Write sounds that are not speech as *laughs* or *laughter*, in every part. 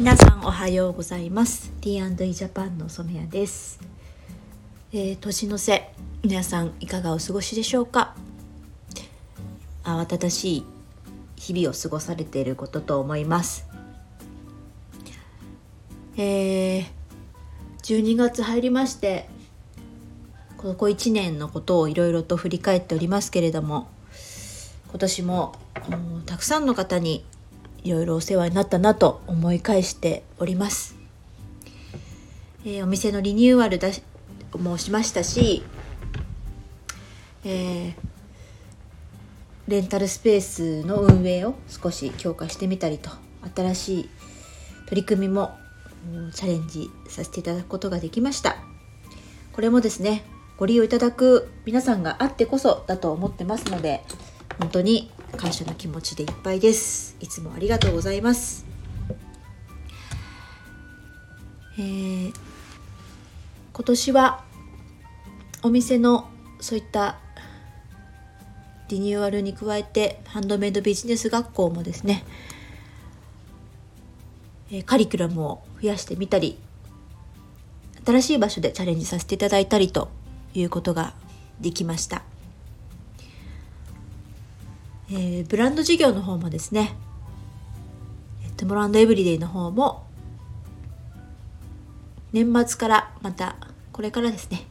皆さんおはようございます。T&E ジャパンの染谷です、えー、年の瀬皆さんいかがお過ごしでしょうか？慌ただしい日々を過ごされていることと思います。えー、12月入りましてここ1年のことをいろいろと振り返っておりますけれども今年もたくさんの方にいろいろお世話になったなと思い返しております、えー、お店のリニューアルだしもしましたし、えー、レンタルスペースの運営を少し強化してみたりと新しい取り組みもチャレンジさせていただくことができました。これもですねご利用いただく皆さんがあってこそだと思ってますので本当に感謝の気持ちでいっぱいです。いつもありがとうございます。えー、今年はお店のそういったリニューアルに加えてハンドメイドビジネス学校もですねカリキュラムを増やしてみたり新しい場所でチャレンジさせていただいたりということができました。えー、ブランド事業の方もですねトゥモローエブリデイの方も年末からまたこれからですね、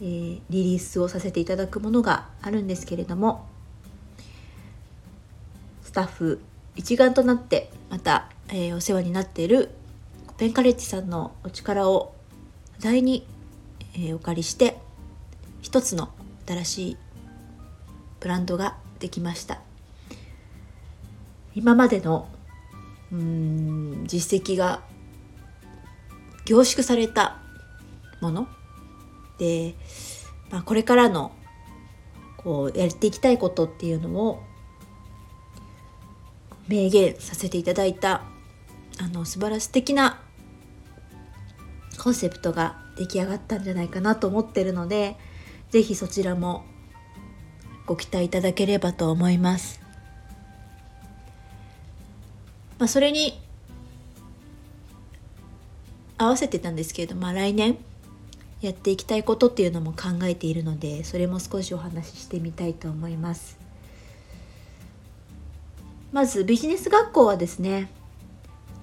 えー、リリースをさせていただくものがあるんですけれどもスタッフ一丸となってまた、えー、お世話になっているペンカレッジさんのお力を第に、えー、お借りして一つの新しいブランドができました。今までのうん実績が凝縮されたもので、まあ、これからのこうやっていきたいことっていうのを明言させていただいたあの素晴らし的なコンセプトが出来上がったんじゃないかなと思ってるので是非そちらもご期待いただければと思います。まあ、それに合わせてたんですけれど、まあ、来年やっていきたいことっていうのも考えているのでそれも少しお話ししてみたいと思います。まずビジネス学校はですね、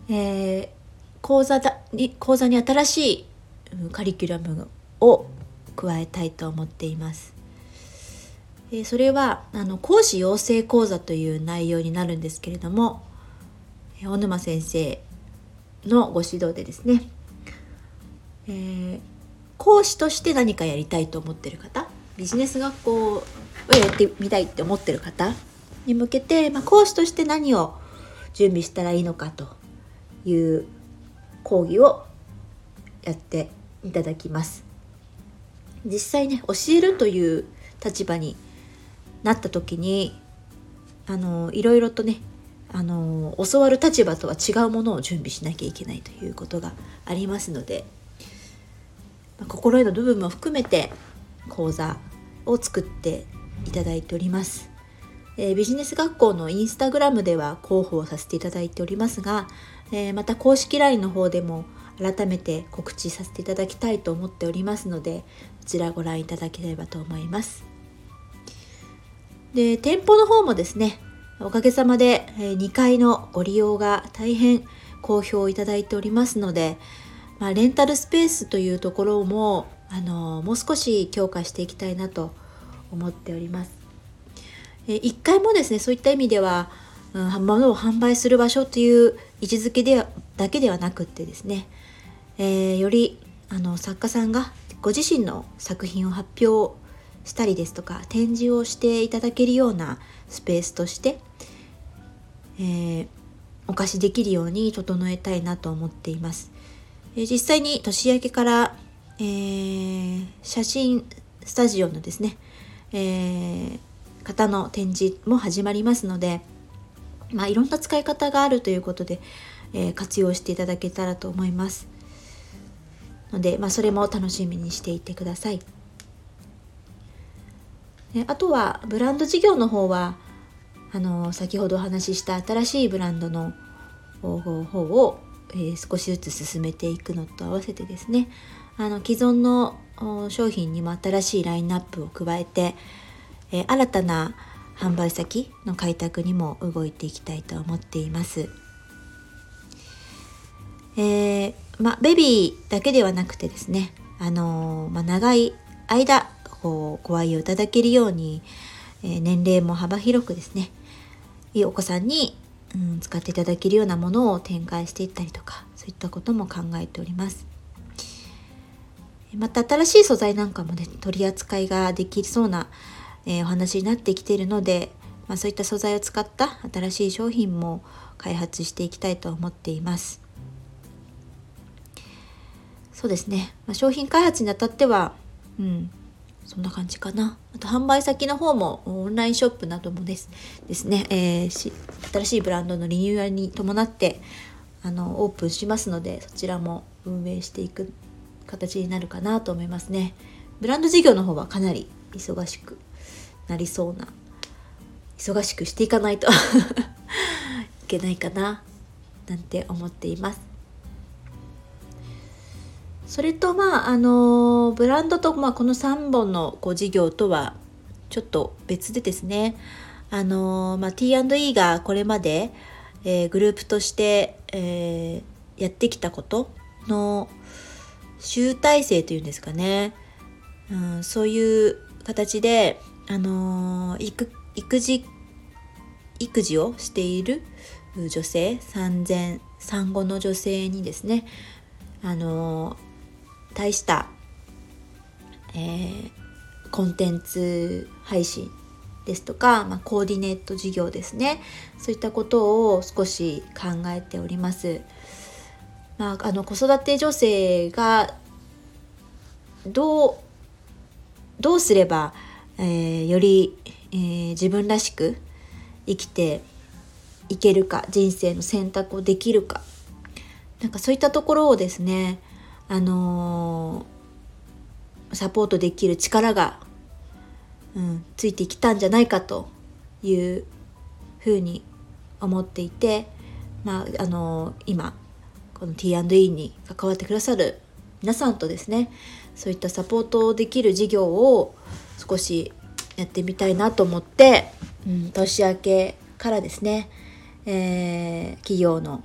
えー、講座だに講座に新しいカリキュラムを加えたいと思っています。えそれはあの講師養成講座という内容になるんですけれども小沼先生のご指導でですね、えー、講師として何かやりたいと思ってる方ビジネス学校をやってみたいって思ってる方に向けて、まあ、講師として何を準備したらいいのかという講義をやっていただきます。実際ね教えるという立場になった時にあのいろいろとねあの教わる立場とは違うものを準備しなきゃいけないということがありますので、まあ、心得の部分も含めて講座を作っていただいております、えー、ビジネス学校のインスタグラムでは広報させていただいておりますが、えー、また公式 LINE の方でも改めて告知させていただきたいと思っておりますのでこちらご覧いただければと思います。で店舗の方もですねおかげさまで2階のご利用が大変好評いただいておりますので、まあ、レンタルスペースというところもあのもう少し強化していきたいなと思っております。1階もですねそういった意味では、うん、物を販売する場所という位置づけでだけではなくってですね、えー、よりあの作家さんがご自身の作品を発表したりですとか展示をしていただけるようなスペースとして、えー、お貸しできるように整えたいなと思っています。えー、実際に年明けから、えー、写真スタジオのですね、えー、方の展示も始まりますので、まあ、いろんな使い方があるということで、えー、活用していただけたらと思います。ので、まあ、それも楽しみにしていてください。あとはブランド事業の方はあの先ほどお話しした新しいブランドの方をえー、少しずつ進めていくのと合わせてですねあの既存の商品にも新しいラインナップを加えて、えー、新たな販売先の開拓にも動いていきたいと思っています。えー、まベビーだけではなくてですね、あのー、ま長い間こうご愛用いただけるように、え、年齢も幅広くですねいいお子さんに、うん、使っていただけるようなものを展開していったりとかそういったことも考えております。また新しい素材なんかもね取り扱いができそうな、えー、お話になってきているので、まあ、そういった素材を使った新しい商品も開発していきたいと思っています。そうですね、まあ、商品開発にあたっては、うん、そんな感じかな。あと販売先の方もオンラインショップなどもですですね、えー、新しいブランドのリニューアルに伴ってあのオープンしますのでそちらも運営していく形になるかなと思いますね。ブランド事業の方はかなり忙しくなりそうな忙しくしていかないと *laughs* いけないかななんて思っています。それとまああのブランドと、まあ、この3本のこう事業とはちょっと別でですね。あの、まあ、T&E がこれまで、えー、グループとして、えー、やってきたことの集大成というんですかね、うん、そういう形で、あの育育児育児をしている女性産前産後の女性にですねあの対した、えー、コンテンツ配信ですとか、まあ、コーディネート事業ですねそういったことを少し考えております。まあ、あの子育て女性がどうどうすれば、えー、より、えー、自分らしく生きていけるか人生の選択をできるかなんかそういったところをですねあのー、サポートできる力が、うん、ついてきたんじゃないかというふうに思っていて、まああのー、今この T&E に関わってくださる皆さんとですねそういったサポートできる事業を少しやってみたいなと思って、うん、年明けからですね、えー、企業の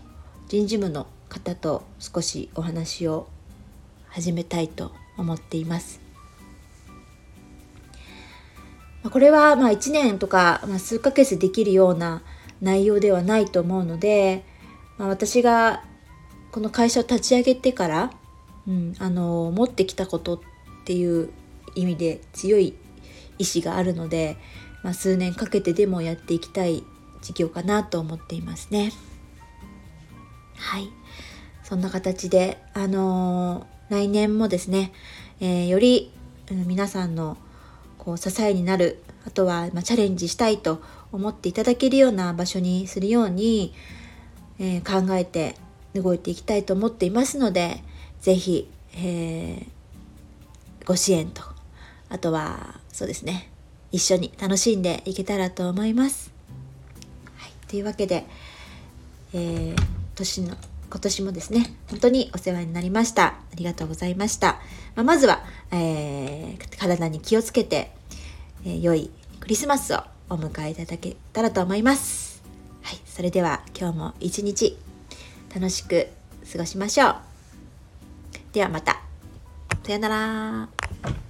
人事務の方と少しお話を始めたいと思っています。これはまあ1年とか、数ヶ月できるような内容ではないと思うので、まあ、私がこの会社を立ち上げてから、うん、あの持ってきたことっていう意味で強い意志があるので、まあ、数年かけてでもやっていきたい事業かなと思っていますね。はいそんな形であの来年もですね、えー、より、皆さんのこう支えになるあとは、ま、チャレンジしたいと思っていただけるような場所にするように、えー、考えて動いていきたいと思っていますので是非、えー、ご支援とあとはそうですね一緒に楽しんでいけたらと思います。はい、というわけで、えー、年の今年もですね、本当にお世話になりました。ありがとうございました。まあ、まずは、えー、体に気をつけて、えー、良いクリスマスをお迎えいただけたらと思います。はい、それでは今日も一日楽しく過ごしましょう。ではまた。さよなら。